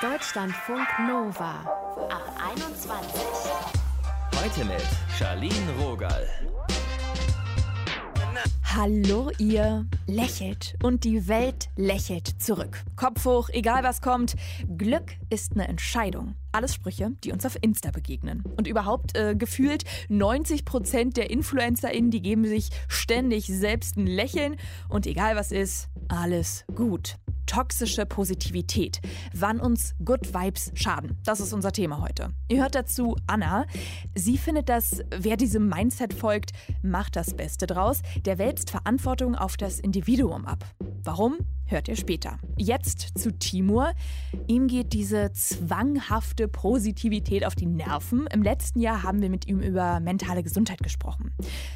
Deutschlandfunk Nova ab 21. Heute mit Charlene Rogal. Hallo ihr, lächelt und die Welt lächelt zurück. Kopf hoch, egal was kommt. Glück ist eine Entscheidung. Alles Sprüche, die uns auf Insta begegnen. Und überhaupt äh, gefühlt 90 Prozent der InfluencerInnen, die geben sich ständig selbst ein Lächeln. Und egal was ist, alles gut toxische Positivität, wann uns Good Vibes schaden. Das ist unser Thema heute. Ihr hört dazu Anna. Sie findet, dass wer diesem Mindset folgt, macht das Beste draus. Der wälzt Verantwortung auf das Individuum ab. Warum? Hört ihr später. Jetzt zu Timur. Ihm geht diese zwanghafte Positivität auf die Nerven. Im letzten Jahr haben wir mit ihm über mentale Gesundheit gesprochen.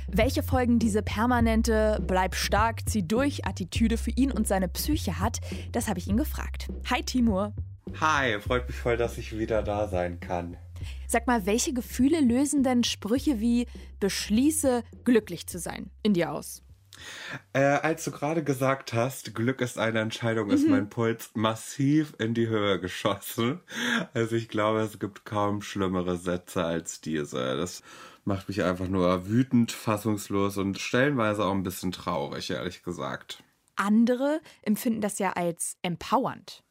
Welche Folgen diese permanente Bleib stark, zieh durch Attitüde für ihn und seine Psyche hat, das habe ich ihn gefragt. Hi Timur. Hi, freut mich voll, dass ich wieder da sein kann. Sag mal, welche Gefühle lösen denn Sprüche wie beschließe, glücklich zu sein in dir aus? Äh, als du gerade gesagt hast, Glück ist eine Entscheidung, ist mein Puls massiv in die Höhe geschossen. Also ich glaube, es gibt kaum schlimmere Sätze als diese. Das macht mich einfach nur wütend, fassungslos und stellenweise auch ein bisschen traurig, ehrlich gesagt. Andere empfinden das ja als empowernd.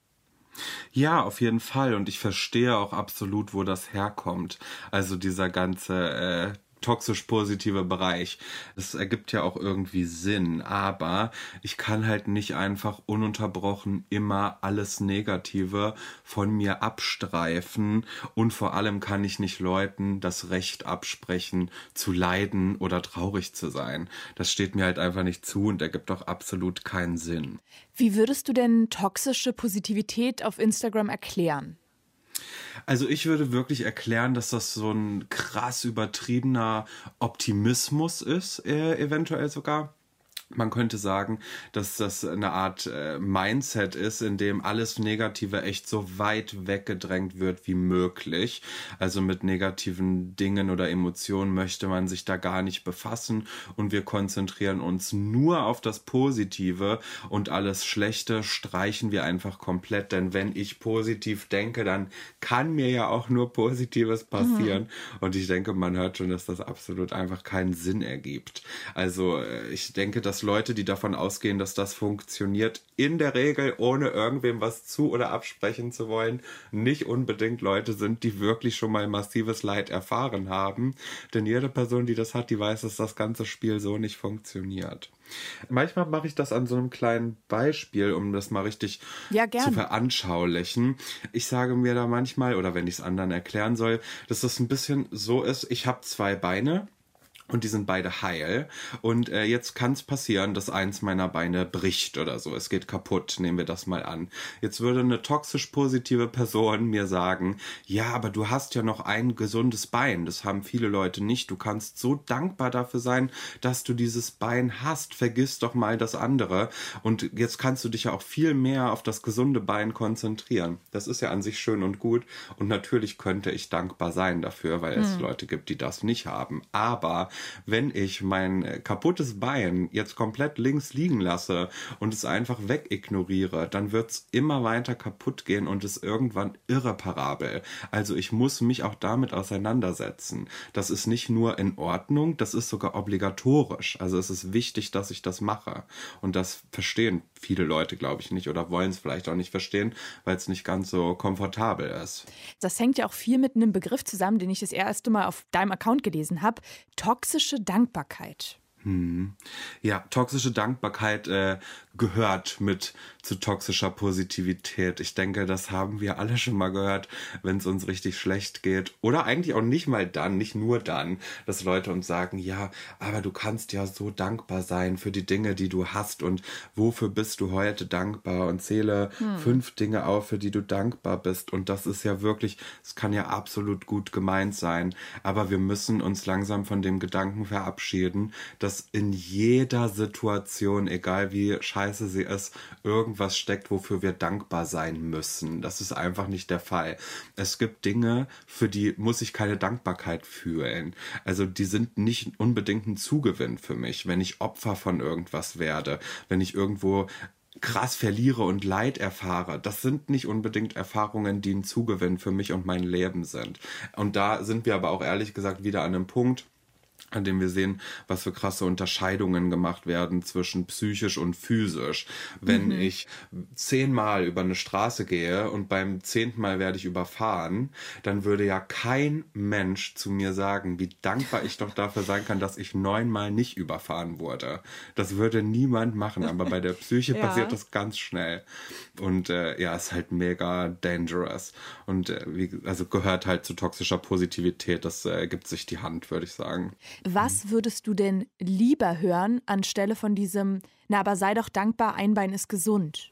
Ja, auf jeden Fall. Und ich verstehe auch absolut, wo das herkommt. Also dieser ganze äh, toxisch positive Bereich. Das ergibt ja auch irgendwie Sinn, aber ich kann halt nicht einfach ununterbrochen immer alles Negative von mir abstreifen und vor allem kann ich nicht Leuten das Recht absprechen, zu leiden oder traurig zu sein. Das steht mir halt einfach nicht zu und ergibt auch absolut keinen Sinn. Wie würdest du denn toxische Positivität auf Instagram erklären? Also ich würde wirklich erklären, dass das so ein krass übertriebener Optimismus ist, äh, eventuell sogar man könnte sagen, dass das eine Art äh, Mindset ist, in dem alles Negative echt so weit weggedrängt wird wie möglich. Also mit negativen Dingen oder Emotionen möchte man sich da gar nicht befassen und wir konzentrieren uns nur auf das Positive und alles Schlechte streichen wir einfach komplett. Denn wenn ich positiv denke, dann kann mir ja auch nur Positives passieren. Mhm. Und ich denke, man hört schon, dass das absolut einfach keinen Sinn ergibt. Also äh, ich denke, dass Leute, die davon ausgehen, dass das funktioniert, in der Regel, ohne irgendwem was zu oder absprechen zu wollen, nicht unbedingt Leute sind, die wirklich schon mal massives Leid erfahren haben. Denn jede Person, die das hat, die weiß, dass das ganze Spiel so nicht funktioniert. Manchmal mache ich das an so einem kleinen Beispiel, um das mal richtig ja, zu veranschaulichen. Ich sage mir da manchmal, oder wenn ich es anderen erklären soll, dass das ein bisschen so ist, ich habe zwei Beine und die sind beide heil. Und äh, jetzt kann es passieren, dass eins meiner Beine bricht oder so. Es geht kaputt, nehmen wir das mal an. Jetzt würde eine toxisch positive Person mir sagen, ja, aber du hast ja noch ein gesundes Bein. Das haben viele Leute nicht. Du kannst so dankbar dafür sein, dass du dieses Bein hast. Vergiss doch mal das andere. Und jetzt kannst du dich ja auch viel mehr auf das gesunde Bein konzentrieren. Das ist ja an sich schön und gut. Und natürlich könnte ich dankbar sein dafür, weil hm. es Leute gibt, die das nicht haben. Aber wenn ich mein kaputtes Bein jetzt komplett links liegen lasse und es einfach wegignoriere, dann wird's immer weiter kaputt gehen und ist irgendwann irreparabel. Also ich muss mich auch damit auseinandersetzen. Das ist nicht nur in Ordnung, das ist sogar obligatorisch. Also es ist wichtig, dass ich das mache. Und das verstehen viele Leute, glaube ich, nicht oder wollen es vielleicht auch nicht verstehen, weil es nicht ganz so komfortabel ist. Das hängt ja auch viel mit einem Begriff zusammen, den ich das erste Mal auf deinem Account gelesen habe. Toxische Dankbarkeit. Hm. Ja, toxische Dankbarkeit äh, gehört mit zu toxischer Positivität. Ich denke, das haben wir alle schon mal gehört, wenn es uns richtig schlecht geht. Oder eigentlich auch nicht mal dann, nicht nur dann, dass Leute uns sagen, ja, aber du kannst ja so dankbar sein für die Dinge, die du hast und wofür bist du heute dankbar und zähle hm. fünf Dinge auf, für die du dankbar bist. Und das ist ja wirklich, es kann ja absolut gut gemeint sein. Aber wir müssen uns langsam von dem Gedanken verabschieden, dass dass in jeder Situation, egal wie scheiße sie ist, irgendwas steckt, wofür wir dankbar sein müssen. Das ist einfach nicht der Fall. Es gibt Dinge, für die muss ich keine Dankbarkeit fühlen. Also die sind nicht unbedingt ein Zugewinn für mich, wenn ich Opfer von irgendwas werde, wenn ich irgendwo krass verliere und Leid erfahre, das sind nicht unbedingt Erfahrungen, die ein Zugewinn für mich und mein Leben sind. Und da sind wir aber auch ehrlich gesagt wieder an einem Punkt, an dem wir sehen, was für krasse Unterscheidungen gemacht werden zwischen psychisch und physisch. Wenn mhm. ich zehnmal über eine Straße gehe und beim zehnten Mal werde ich überfahren, dann würde ja kein Mensch zu mir sagen, wie dankbar ich doch dafür sein kann, dass ich neunmal nicht überfahren wurde. Das würde niemand machen, aber bei der Psyche ja. passiert das ganz schnell. Und äh, ja, ist halt mega dangerous. Und äh, wie, also gehört halt zu toxischer Positivität. Das äh, gibt sich die Hand, würde ich sagen. Was würdest du denn lieber hören anstelle von diesem, na, aber sei doch dankbar, ein Bein ist gesund?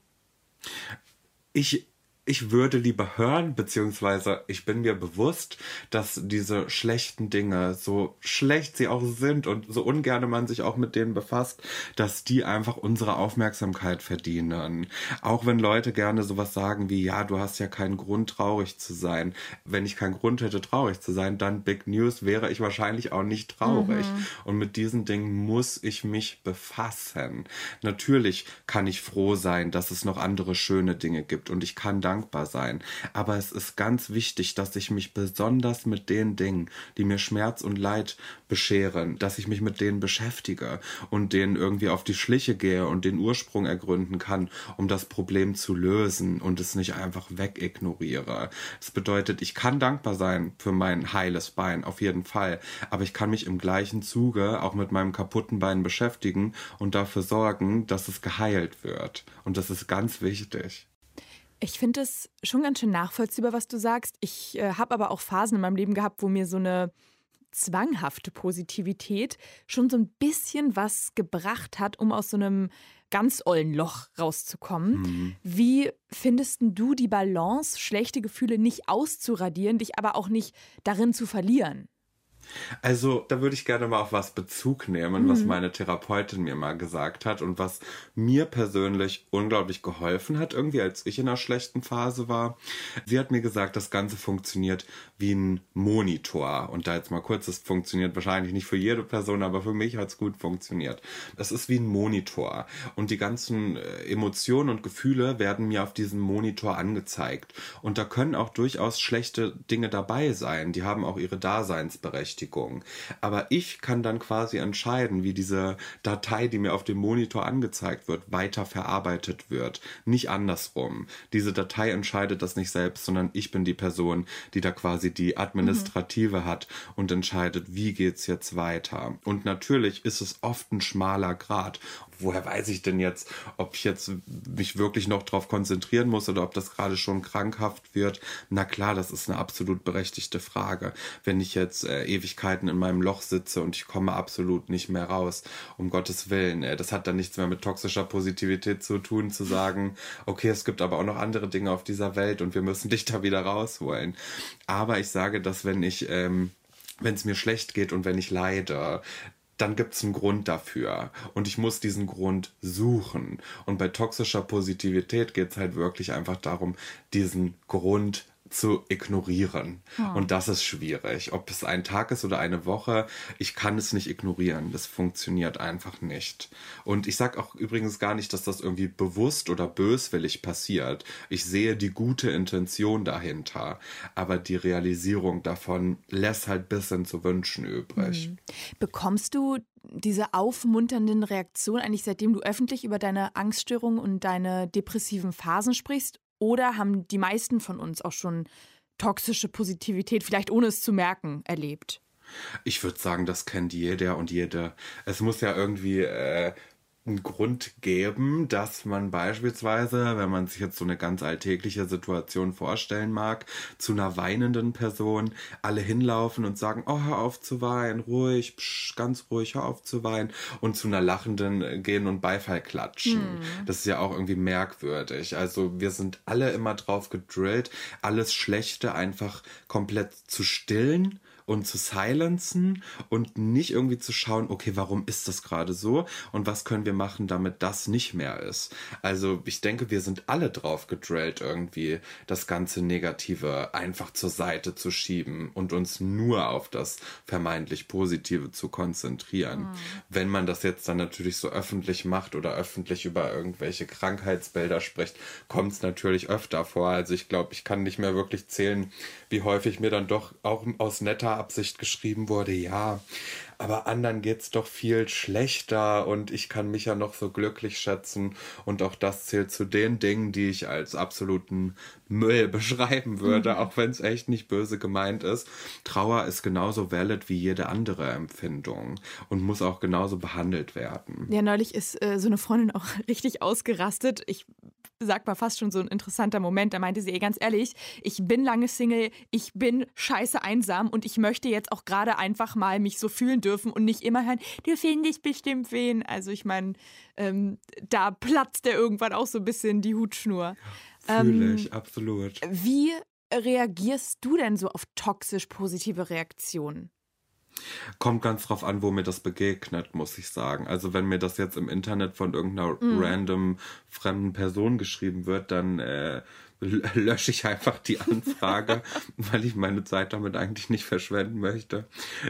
Ich ich würde lieber hören, beziehungsweise ich bin mir bewusst, dass diese schlechten Dinge, so schlecht sie auch sind und so ungern man sich auch mit denen befasst, dass die einfach unsere Aufmerksamkeit verdienen. Auch wenn Leute gerne sowas sagen wie, ja, du hast ja keinen Grund traurig zu sein. Wenn ich keinen Grund hätte traurig zu sein, dann Big News wäre ich wahrscheinlich auch nicht traurig. Mhm. Und mit diesen Dingen muss ich mich befassen. Natürlich kann ich froh sein, dass es noch andere schöne Dinge gibt und ich kann dann dankbar sein. Aber es ist ganz wichtig, dass ich mich besonders mit den Dingen, die mir Schmerz und Leid bescheren, dass ich mich mit denen beschäftige und denen irgendwie auf die Schliche gehe und den Ursprung ergründen kann, um das Problem zu lösen und es nicht einfach wegignoriere. Das bedeutet, ich kann dankbar sein für mein heiles Bein, auf jeden Fall, aber ich kann mich im gleichen Zuge auch mit meinem kaputten Bein beschäftigen und dafür sorgen, dass es geheilt wird. Und das ist ganz wichtig. Ich finde es schon ganz schön nachvollziehbar, was du sagst. Ich äh, habe aber auch Phasen in meinem Leben gehabt, wo mir so eine zwanghafte Positivität schon so ein bisschen was gebracht hat, um aus so einem ganz ollen Loch rauszukommen. Mhm. Wie findest du die Balance, schlechte Gefühle nicht auszuradieren, dich aber auch nicht darin zu verlieren? Also, da würde ich gerne mal auf was Bezug nehmen, mhm. was meine Therapeutin mir mal gesagt hat und was mir persönlich unglaublich geholfen hat, irgendwie als ich in einer schlechten Phase war. Sie hat mir gesagt, das Ganze funktioniert wie ein Monitor. Und da jetzt mal kurz, es funktioniert wahrscheinlich nicht für jede Person, aber für mich hat es gut funktioniert. Es ist wie ein Monitor. Und die ganzen äh, Emotionen und Gefühle werden mir auf diesem Monitor angezeigt. Und da können auch durchaus schlechte Dinge dabei sein. Die haben auch ihre Daseinsberechtigung. Berechtigung. Aber ich kann dann quasi entscheiden, wie diese Datei, die mir auf dem Monitor angezeigt wird, weiter verarbeitet wird. Nicht andersrum. Diese Datei entscheidet das nicht selbst, sondern ich bin die Person, die da quasi die Administrative mhm. hat und entscheidet, wie geht's jetzt weiter. Und natürlich ist es oft ein schmaler Grad woher weiß ich denn jetzt, ob ich jetzt mich wirklich noch darauf konzentrieren muss oder ob das gerade schon krankhaft wird? Na klar, das ist eine absolut berechtigte Frage. Wenn ich jetzt äh, Ewigkeiten in meinem Loch sitze und ich komme absolut nicht mehr raus, um Gottes Willen, äh, das hat dann nichts mehr mit toxischer Positivität zu tun, zu sagen, okay, es gibt aber auch noch andere Dinge auf dieser Welt und wir müssen dich da wieder rausholen. Aber ich sage, dass wenn ich ähm, wenn es mir schlecht geht und wenn ich leide, dann gibt es einen Grund dafür. Und ich muss diesen Grund suchen. Und bei toxischer Positivität geht es halt wirklich einfach darum, diesen Grund zu ignorieren. Ja. Und das ist schwierig. Ob es ein Tag ist oder eine Woche, ich kann es nicht ignorieren. Das funktioniert einfach nicht. Und ich sage auch übrigens gar nicht, dass das irgendwie bewusst oder böswillig passiert. Ich sehe die gute Intention dahinter. Aber die Realisierung davon lässt halt bisschen zu wünschen übrig. Mhm. Bekommst du diese aufmunternden Reaktionen eigentlich seitdem du öffentlich über deine Angststörungen und deine depressiven Phasen sprichst? Oder haben die meisten von uns auch schon toxische Positivität, vielleicht ohne es zu merken, erlebt? Ich würde sagen, das kennt jeder und jede. Es muss ja irgendwie äh, einen Grund geben, dass man beispielsweise, wenn man sich jetzt so eine ganz alltägliche Situation vorstellen mag, zu einer weinenden Person alle hinlaufen und sagen, oh, hör auf zu weinen, ruhig, psch, ganz ruhig, hör auf zu weinen und zu einer lachenden gehen und Beifall klatschen. Hm. Das ist ja auch irgendwie merkwürdig. Also wir sind alle immer drauf gedrillt, alles Schlechte einfach komplett zu stillen und zu silenzen und nicht irgendwie zu schauen, okay, warum ist das gerade so und was können wir machen, damit das nicht mehr ist. Also ich denke, wir sind alle drauf gedrillt, irgendwie das ganze Negative einfach zur Seite zu schieben und uns nur auf das vermeintlich Positive zu konzentrieren. Mhm. Wenn man das jetzt dann natürlich so öffentlich macht oder öffentlich über irgendwelche Krankheitsbilder spricht, kommt es natürlich öfter vor. Also ich glaube, ich kann nicht mehr wirklich zählen, wie häufig mir dann doch auch aus netter Absicht geschrieben wurde, ja, aber anderen geht's doch viel schlechter und ich kann mich ja noch so glücklich schätzen und auch das zählt zu den Dingen, die ich als absoluten Müll beschreiben würde, mhm. auch wenn es echt nicht böse gemeint ist. Trauer ist genauso valid wie jede andere Empfindung und muss auch genauso behandelt werden. Ja, neulich ist äh, so eine Freundin auch richtig ausgerastet. Ich sag mal fast schon so ein interessanter Moment. Da meinte sie, ey, ganz ehrlich, ich bin lange Single, ich bin scheiße einsam und ich möchte jetzt auch gerade einfach mal mich so fühlen dürfen und nicht immer hören, du findest bestimmt wen. Also ich meine, ähm, da platzt der irgendwann auch so ein bisschen die Hutschnur. Ja, Fühle ähm, ich, absolut. Wie reagierst du denn so auf toxisch positive Reaktionen? Kommt ganz drauf an, wo mir das begegnet, muss ich sagen. Also wenn mir das jetzt im Internet von irgendeiner mm. random fremden Person geschrieben wird, dann äh, lösche ich einfach die Anfrage, weil ich meine Zeit damit eigentlich nicht verschwenden möchte,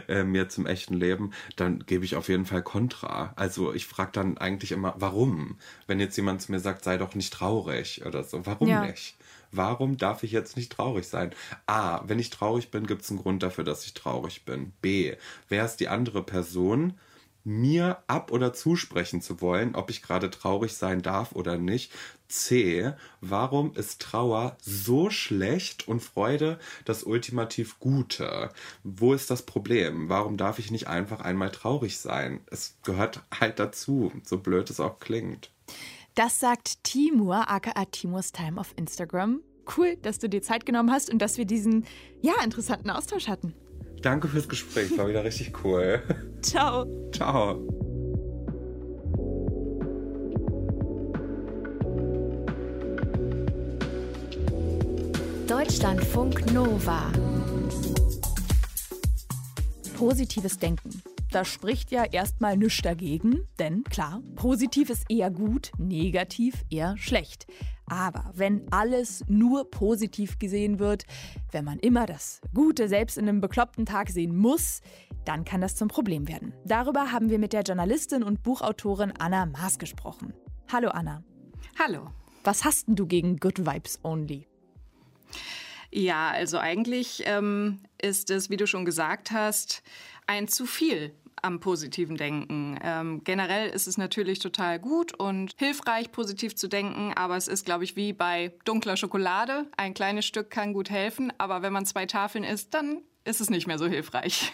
ähm, jetzt im echten Leben, dann gebe ich auf jeden Fall Kontra. Also ich frage dann eigentlich immer, warum? Wenn jetzt jemand zu mir sagt, sei doch nicht traurig oder so, warum ja. nicht? Warum darf ich jetzt nicht traurig sein? A, wenn ich traurig bin, gibt es einen Grund dafür, dass ich traurig bin. B, wer ist die andere Person? mir ab- oder zusprechen zu wollen, ob ich gerade traurig sein darf oder nicht. C. Warum ist Trauer so schlecht und Freude das ultimativ Gute? Wo ist das Problem? Warum darf ich nicht einfach einmal traurig sein? Es gehört halt dazu, so blöd es auch klingt. Das sagt Timur, aka Timurs Time auf Instagram. Cool, dass du dir Zeit genommen hast und dass wir diesen, ja, interessanten Austausch hatten. Danke fürs Gespräch, war wieder richtig cool. Ciao. Ciao. Deutschlandfunk Nova. Positives Denken. Da spricht ja erstmal nichts dagegen, denn klar, positiv ist eher gut, negativ eher schlecht. Aber wenn alles nur positiv gesehen wird, wenn man immer das Gute selbst in einem bekloppten Tag sehen muss, dann kann das zum Problem werden. Darüber haben wir mit der Journalistin und Buchautorin Anna Maas gesprochen. Hallo Anna. Hallo. Was hast denn du gegen Good Vibes Only? Ja, also eigentlich ähm, ist es, wie du schon gesagt hast, ein zu viel am positiven Denken. Ähm, generell ist es natürlich total gut und hilfreich, positiv zu denken, aber es ist, glaube ich, wie bei dunkler Schokolade. Ein kleines Stück kann gut helfen, aber wenn man zwei Tafeln isst, dann ist es nicht mehr so hilfreich.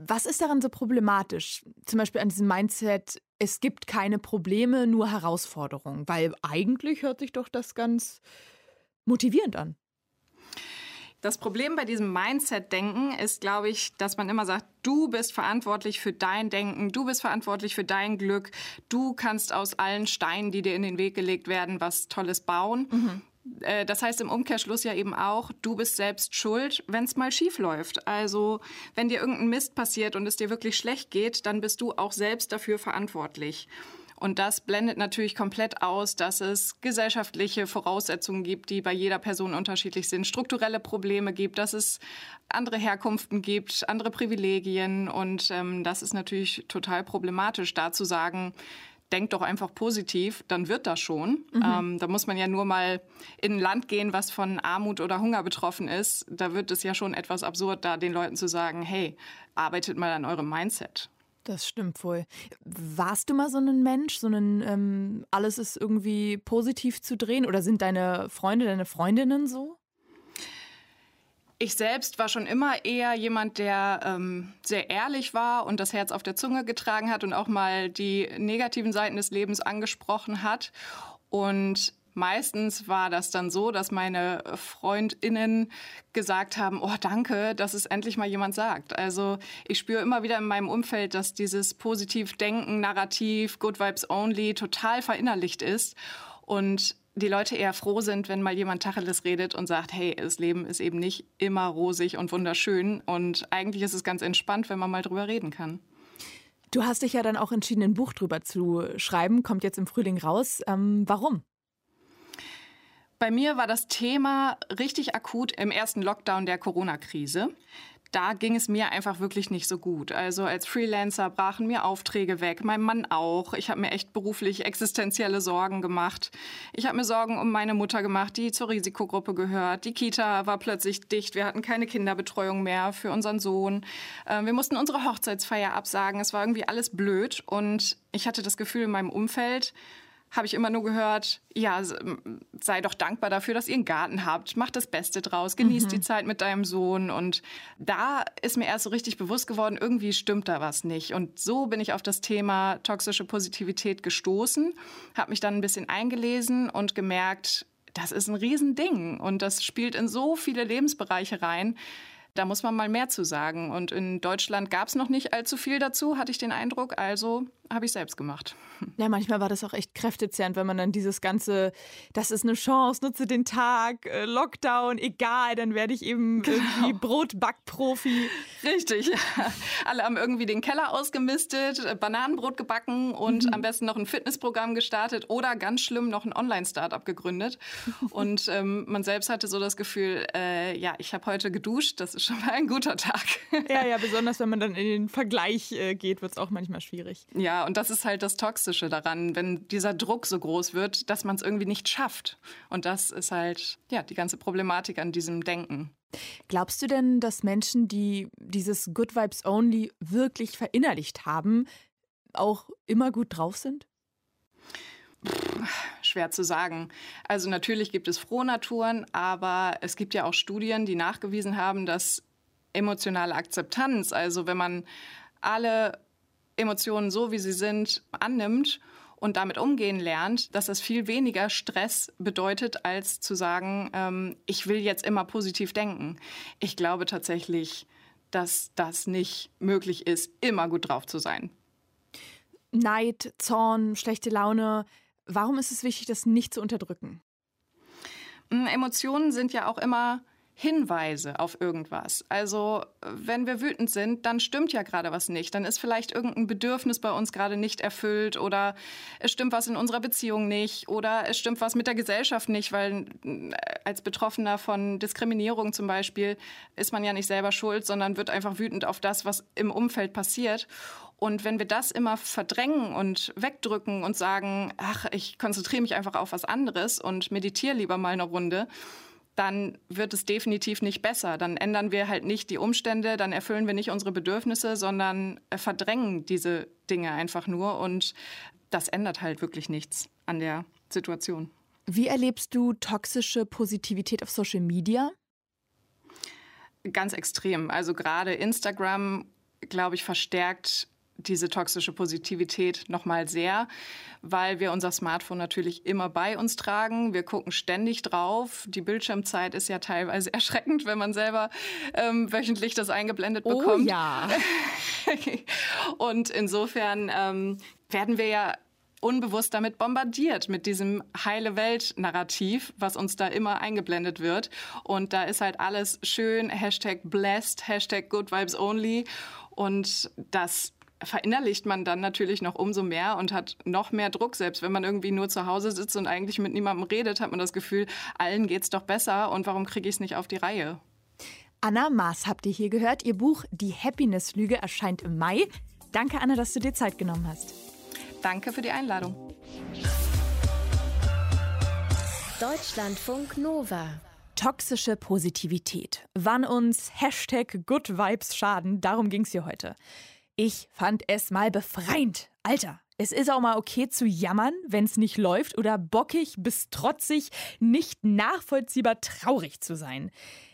Was ist daran so problematisch? Zum Beispiel an diesem Mindset, es gibt keine Probleme, nur Herausforderungen, weil eigentlich hört sich doch das ganz motivierend an. Das Problem bei diesem Mindset-Denken ist, glaube ich, dass man immer sagt, du bist verantwortlich für dein Denken, du bist verantwortlich für dein Glück, du kannst aus allen Steinen, die dir in den Weg gelegt werden, was Tolles bauen. Mhm. Äh, das heißt im Umkehrschluss ja eben auch, du bist selbst schuld, wenn es mal schief läuft. Also wenn dir irgendein Mist passiert und es dir wirklich schlecht geht, dann bist du auch selbst dafür verantwortlich. Und das blendet natürlich komplett aus, dass es gesellschaftliche Voraussetzungen gibt, die bei jeder Person unterschiedlich sind, strukturelle Probleme gibt, dass es andere Herkunften gibt, andere Privilegien. Und ähm, das ist natürlich total problematisch, da zu sagen, denkt doch einfach positiv, dann wird das schon. Mhm. Ähm, da muss man ja nur mal in ein Land gehen, was von Armut oder Hunger betroffen ist. Da wird es ja schon etwas absurd, da den Leuten zu sagen, hey, arbeitet mal an eurem Mindset. Das stimmt wohl. Warst du mal so ein Mensch, so ein ähm, alles ist irgendwie positiv zu drehen? Oder sind deine Freunde, deine Freundinnen so? Ich selbst war schon immer eher jemand, der ähm, sehr ehrlich war und das Herz auf der Zunge getragen hat und auch mal die negativen Seiten des Lebens angesprochen hat. Und Meistens war das dann so, dass meine Freundinnen gesagt haben, oh danke, dass es endlich mal jemand sagt. Also ich spüre immer wieder in meinem Umfeld, dass dieses positiv Denken, Narrativ, Good Vibes Only total verinnerlicht ist. Und die Leute eher froh sind, wenn mal jemand Tacheles redet und sagt, hey, das Leben ist eben nicht immer rosig und wunderschön. Und eigentlich ist es ganz entspannt, wenn man mal drüber reden kann. Du hast dich ja dann auch entschieden, ein Buch drüber zu schreiben, kommt jetzt im Frühling raus. Ähm, warum? Bei mir war das Thema richtig akut im ersten Lockdown der Corona-Krise da ging es mir einfach wirklich nicht so gut. Also als Freelancer brachen mir Aufträge weg, mein Mann auch. Ich habe mir echt beruflich existenzielle Sorgen gemacht. Ich habe mir Sorgen um meine Mutter gemacht, die zur Risikogruppe gehört. Die Kita war plötzlich dicht. Wir hatten keine Kinderbetreuung mehr für unseren Sohn. Ähm, wir mussten unsere Hochzeitsfeier absagen. Es war irgendwie alles blöd. Und ich hatte das Gefühl in meinem Umfeld, habe ich immer nur gehört, ja, sei doch dankbar dafür, dass ihr einen Garten habt. Mach das Beste draus, genießt mhm. die Zeit mit deinem Sohn. Und da ist mir erst so richtig bewusst geworden, irgendwie stimmt da was nicht. Und so bin ich auf das Thema toxische Positivität gestoßen, habe mich dann ein bisschen eingelesen und gemerkt, das ist ein Riesending und das spielt in so viele Lebensbereiche rein. Da muss man mal mehr zu sagen. Und in Deutschland gab es noch nicht allzu viel dazu, hatte ich den Eindruck. Also habe ich selbst gemacht. Ja, manchmal war das auch echt kräftezehrend, wenn man dann dieses ganze, das ist eine Chance, nutze den Tag, äh, Lockdown, egal, dann werde ich eben genau. irgendwie Brotbackprofi. Richtig. Alle haben irgendwie den Keller ausgemistet, äh, Bananenbrot gebacken und mhm. am besten noch ein Fitnessprogramm gestartet oder ganz schlimm noch ein Online-Startup gegründet. und ähm, man selbst hatte so das Gefühl, äh, ja, ich habe heute geduscht, das ist schon mal ein guter Tag. ja, ja, besonders wenn man dann in den Vergleich äh, geht, wird es auch manchmal schwierig. Ja, und das ist halt das Toxische daran, wenn dieser Druck so groß wird, dass man es irgendwie nicht schafft. Und das ist halt ja die ganze Problematik an diesem Denken. Glaubst du denn, dass Menschen, die dieses Good Vibes Only wirklich verinnerlicht haben, auch immer gut drauf sind? schwer zu sagen. Also natürlich gibt es Frohnaturen, aber es gibt ja auch Studien, die nachgewiesen haben, dass emotionale Akzeptanz, also wenn man alle Emotionen so, wie sie sind, annimmt und damit umgehen lernt, dass das viel weniger Stress bedeutet, als zu sagen, ähm, ich will jetzt immer positiv denken. Ich glaube tatsächlich, dass das nicht möglich ist, immer gut drauf zu sein. Neid, Zorn, schlechte Laune. Warum ist es wichtig, das nicht zu unterdrücken? Hm, Emotionen sind ja auch immer Hinweise auf irgendwas. Also wenn wir wütend sind, dann stimmt ja gerade was nicht. Dann ist vielleicht irgendein Bedürfnis bei uns gerade nicht erfüllt oder es stimmt was in unserer Beziehung nicht oder es stimmt was mit der Gesellschaft nicht, weil äh, als Betroffener von Diskriminierung zum Beispiel ist man ja nicht selber schuld, sondern wird einfach wütend auf das, was im Umfeld passiert. Und wenn wir das immer verdrängen und wegdrücken und sagen, ach, ich konzentriere mich einfach auf was anderes und meditiere lieber mal eine Runde, dann wird es definitiv nicht besser. Dann ändern wir halt nicht die Umstände, dann erfüllen wir nicht unsere Bedürfnisse, sondern äh, verdrängen diese Dinge einfach nur. Und das ändert halt wirklich nichts an der Situation. Wie erlebst du toxische Positivität auf Social Media? Ganz extrem. Also gerade Instagram, glaube ich, verstärkt diese toxische Positivität nochmal sehr, weil wir unser Smartphone natürlich immer bei uns tragen. Wir gucken ständig drauf. Die Bildschirmzeit ist ja teilweise erschreckend, wenn man selber ähm, wöchentlich das eingeblendet oh, bekommt. Oh ja. Und insofern ähm, werden wir ja unbewusst damit bombardiert, mit diesem heile Welt-Narrativ, was uns da immer eingeblendet wird. Und da ist halt alles schön, Hashtag blessed, Hashtag good vibes only. Und das verinnerlicht man dann natürlich noch umso mehr und hat noch mehr Druck. Selbst wenn man irgendwie nur zu Hause sitzt und eigentlich mit niemandem redet, hat man das Gefühl, allen geht's doch besser und warum kriege ich es nicht auf die Reihe? Anna Maas habt ihr hier gehört. Ihr Buch Die Happiness-Lüge erscheint im Mai. Danke, Anna, dass du dir Zeit genommen hast. Danke für die Einladung. Deutschlandfunk Nova. Toxische Positivität. Wann uns Hashtag Good Vibes schaden, darum ging es hier heute. Ich fand es mal befreiend. Alter, es ist auch mal okay zu jammern, wenn es nicht läuft oder bockig bis trotzig, nicht nachvollziehbar traurig zu sein.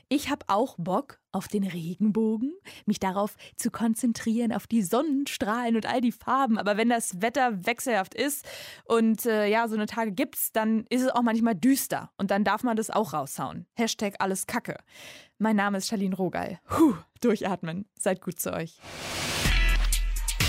Ich habe auch Bock auf den Regenbogen, mich darauf zu konzentrieren, auf die Sonnenstrahlen und all die Farben. Aber wenn das Wetter wechselhaft ist und äh, ja, so eine Tage gibt's, dann ist es auch manchmal düster. Und dann darf man das auch raushauen. Hashtag alles Kacke. Mein Name ist Charlene Rogal. Puh, durchatmen. Seid gut zu euch.